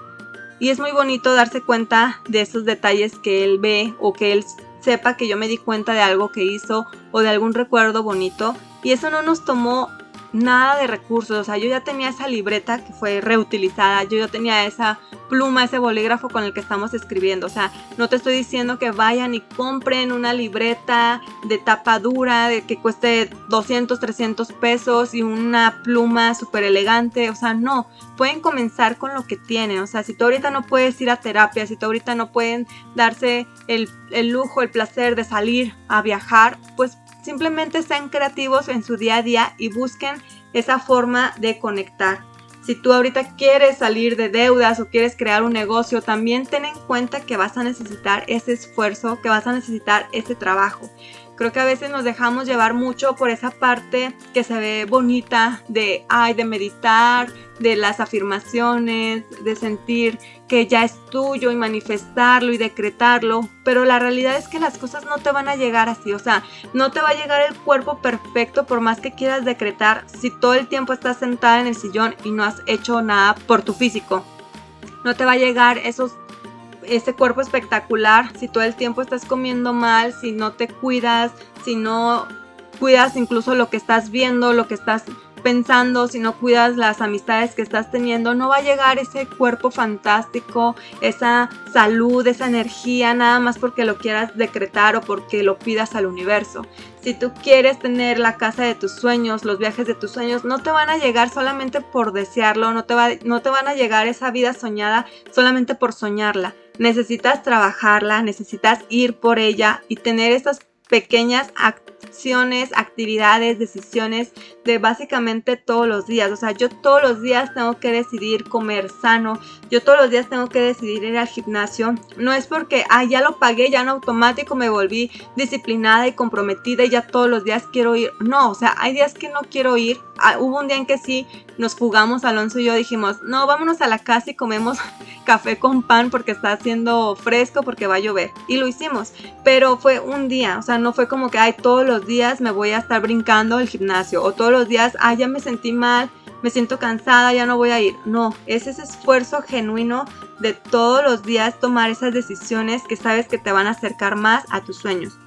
Y es muy bonito darse cuenta de esos detalles que él ve o que él sepa que yo me di cuenta de algo que hizo o de algún recuerdo bonito. Y eso no nos tomó nada de recursos, o sea, yo ya tenía esa libreta que fue reutilizada, yo ya tenía esa pluma, ese bolígrafo con el que estamos escribiendo, o sea, no te estoy diciendo que vayan y compren una libreta de tapa dura, de que cueste 200, 300 pesos y una pluma súper elegante, o sea, no, pueden comenzar con lo que tienen, o sea, si tú ahorita no puedes ir a terapia, si tú ahorita no pueden darse el, el lujo, el placer de salir a viajar, pues Simplemente sean creativos en su día a día y busquen esa forma de conectar. Si tú ahorita quieres salir de deudas o quieres crear un negocio, también ten en cuenta que vas a necesitar ese esfuerzo, que vas a necesitar ese trabajo. Creo que a veces nos dejamos llevar mucho por esa parte que se ve bonita de, ay, de meditar, de las afirmaciones, de sentir que ya es tuyo y manifestarlo y decretarlo, pero la realidad es que las cosas no te van a llegar así, o sea, no te va a llegar el cuerpo perfecto por más que quieras decretar si todo el tiempo estás sentada en el sillón y no has hecho nada por tu físico. No te va a llegar esos ese cuerpo espectacular, si todo el tiempo estás comiendo mal, si no te cuidas, si no cuidas incluso lo que estás viendo, lo que estás pensando, si no cuidas las amistades que estás teniendo, no va a llegar ese cuerpo fantástico, esa salud, esa energía, nada más porque lo quieras decretar o porque lo pidas al universo. Si tú quieres tener la casa de tus sueños, los viajes de tus sueños, no te van a llegar solamente por desearlo, no te, va, no te van a llegar esa vida soñada solamente por soñarla. Necesitas trabajarla, necesitas ir por ella y tener estas pequeñas acciones, actividades, decisiones de básicamente todos los días. O sea, yo todos los días tengo que decidir comer sano, yo todos los días tengo que decidir ir al gimnasio. No es porque, ah, ya lo pagué, ya en automático me volví disciplinada y comprometida y ya todos los días quiero ir. No, o sea, hay días que no quiero ir. Ah, hubo un día en que sí nos fugamos, Alonso y yo dijimos, no, vámonos a la casa y comemos [LAUGHS] café con pan porque está haciendo fresco, porque va a llover. Y lo hicimos, pero fue un día, o sea, no fue como que, ay, todos los días me voy a estar brincando el gimnasio o todos los días, ay, ya me sentí mal, me siento cansada, ya no voy a ir. No, es ese esfuerzo genuino de todos los días tomar esas decisiones que sabes que te van a acercar más a tus sueños.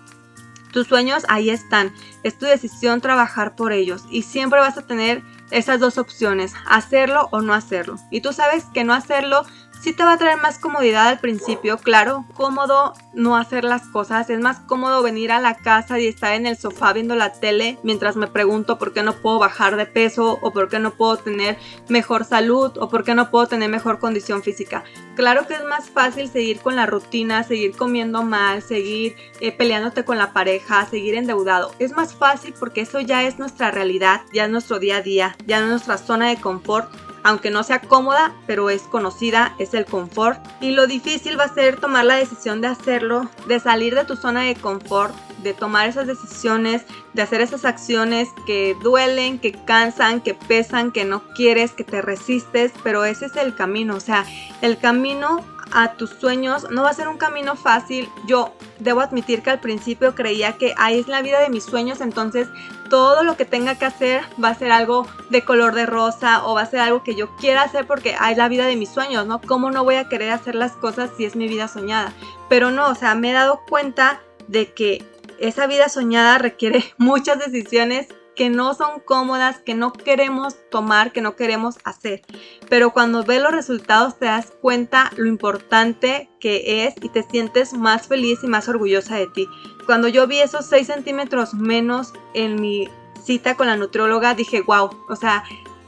Tus sueños ahí están, es tu decisión trabajar por ellos y siempre vas a tener esas dos opciones, hacerlo o no hacerlo. Y tú sabes que no hacerlo sí te va a traer más comodidad al principio, claro, cómodo no hacer las cosas, es más cómodo venir a la casa y estar en el sofá viendo la tele mientras me pregunto por qué no puedo bajar de peso o por qué no puedo tener mejor salud o por qué no puedo tener mejor condición física. Claro que es más fácil seguir con la rutina, seguir comiendo mal, seguir eh, peleándote con la pareja, seguir endeudado. Es más fácil porque eso ya es nuestra realidad, ya es nuestro día a día, ya es nuestra zona de confort aunque no sea cómoda, pero es conocida, es el confort. Y lo difícil va a ser tomar la decisión de hacerlo, de salir de tu zona de confort, de tomar esas decisiones, de hacer esas acciones que duelen, que cansan, que pesan, que no quieres, que te resistes, pero ese es el camino, o sea, el camino a tus sueños no va a ser un camino fácil. Yo debo admitir que al principio creía que ahí es la vida de mis sueños, entonces todo lo que tenga que hacer va a ser algo de color de rosa o va a ser algo que yo quiera hacer porque hay la vida de mis sueños, ¿no? ¿Cómo no voy a querer hacer las cosas si es mi vida soñada? Pero no, o sea, me he dado cuenta de que esa vida soñada requiere [LAUGHS] muchas decisiones que no son cómodas, que no queremos tomar, que no queremos hacer. Pero cuando ves los resultados te das cuenta lo importante que es y te sientes más feliz y más orgullosa de ti. Cuando yo vi esos 6 centímetros menos en mi cita con la nutrióloga, dije, wow, o sea,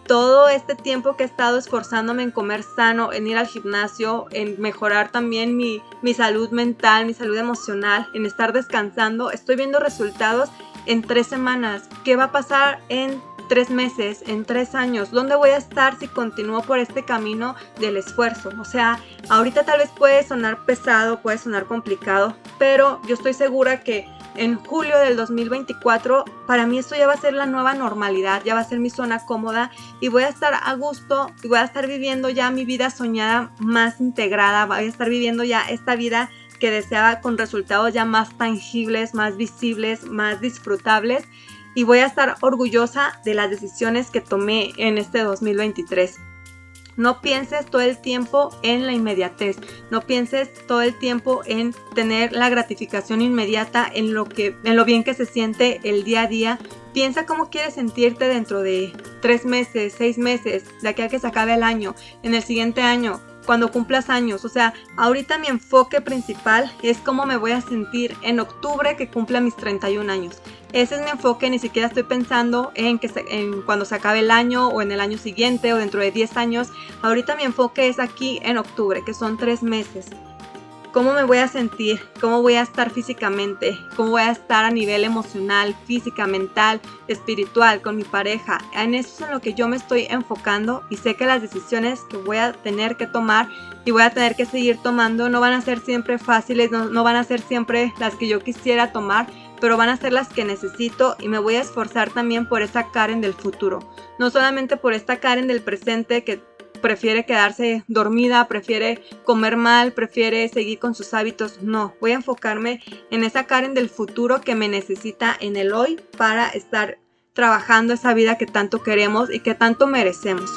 todo este tiempo que he estado esforzándome en comer sano, en ir al gimnasio, en mejorar también mi, mi, salud mental, mi salud emocional, en estar descansando, estoy viendo resultados en tres semanas? ¿Qué va a pasar en tres meses, en tres años? ¿Dónde voy a estar si continúo por este camino del esfuerzo? O sea, ahorita tal vez puede sonar pesado, puede sonar complicado, pero yo estoy segura que en julio del 2024, para mí esto ya va a ser la nueva normalidad, ya va a ser mi zona cómoda y voy a estar a gusto y voy a estar viviendo ya mi vida soñada más integrada, voy a estar viviendo ya esta vida que deseaba con resultados ya más tangibles, más visibles, más disfrutables. y voy a estar orgullosa de las decisiones que tomé en este 2023. No pienses todo el tiempo en la inmediatez, no pienses todo el tiempo en tener la gratificación inmediata en lo que en lo bien que se siente el día a día. Piensa cómo quieres sentirte dentro de tres meses, seis meses, de aquí a que se acabe el año, en el siguiente año cuando cumplas años. O sea, ahorita mi enfoque principal es cómo me voy a sentir en octubre que cumpla mis 31 años. Ese es mi enfoque, ni siquiera estoy pensando en que en cuando se acabe el año o en el año siguiente o dentro de 10 años. Ahorita mi enfoque es aquí en octubre, que son tres meses cómo me voy a sentir, cómo voy a estar físicamente, cómo voy a estar a nivel emocional, física, mental, espiritual, con mi pareja. En eso es en lo que yo me estoy enfocando y sé que las decisiones que voy a tener que tomar y voy a tener que seguir tomando no van a ser siempre fáciles, no, no van a ser siempre las que yo quisiera tomar, pero van a ser las que necesito y me voy a esforzar también por esa Karen del futuro. No solamente por esta Karen del presente que prefiere quedarse dormida, prefiere comer mal, prefiere seguir con sus hábitos. No, voy a enfocarme en esa Karen del futuro que me necesita en el hoy para estar trabajando esa vida que tanto queremos y que tanto merecemos.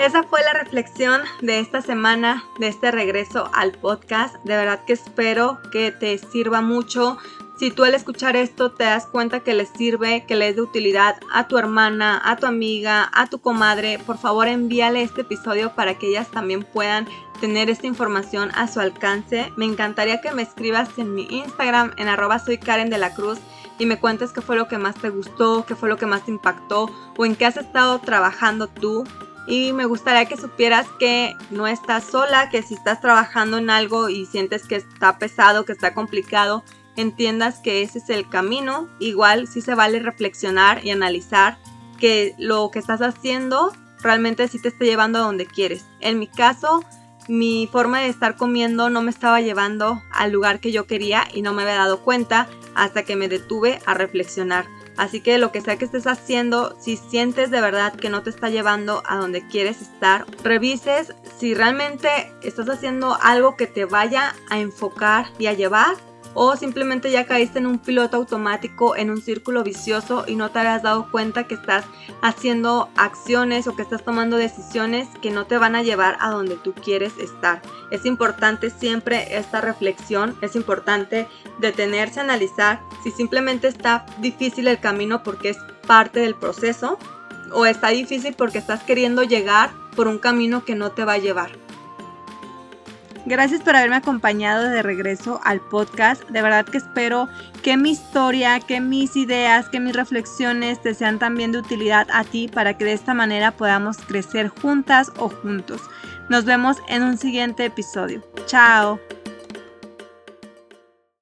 Esa fue la reflexión de esta semana, de este regreso al podcast. De verdad que espero que te sirva mucho. Si tú al escuchar esto te das cuenta que le sirve, que le es de utilidad a tu hermana, a tu amiga, a tu comadre, por favor envíale este episodio para que ellas también puedan tener esta información a su alcance. Me encantaría que me escribas en mi Instagram en arroba soy Karen de la Cruz y me cuentes qué fue lo que más te gustó, qué fue lo que más te impactó o en qué has estado trabajando tú. Y me gustaría que supieras que no estás sola, que si estás trabajando en algo y sientes que está pesado, que está complicado, entiendas que ese es el camino. Igual sí se vale reflexionar y analizar que lo que estás haciendo realmente sí te está llevando a donde quieres. En mi caso, mi forma de estar comiendo no me estaba llevando al lugar que yo quería y no me había dado cuenta hasta que me detuve a reflexionar. Así que lo que sea que estés haciendo, si sientes de verdad que no te está llevando a donde quieres estar, revises si realmente estás haciendo algo que te vaya a enfocar y a llevar o simplemente ya caíste en un piloto automático, en un círculo vicioso y no te habías dado cuenta que estás haciendo acciones o que estás tomando decisiones que no te van a llevar a donde tú quieres estar. Es importante siempre esta reflexión, es importante detenerse, analizar si simplemente está difícil el camino porque es parte del proceso o está difícil porque estás queriendo llegar por un camino que no te va a llevar. Gracias por haberme acompañado de regreso al podcast. De verdad que espero que mi historia, que mis ideas, que mis reflexiones te sean también de utilidad a ti para que de esta manera podamos crecer juntas o juntos. Nos vemos en un siguiente episodio. Chao.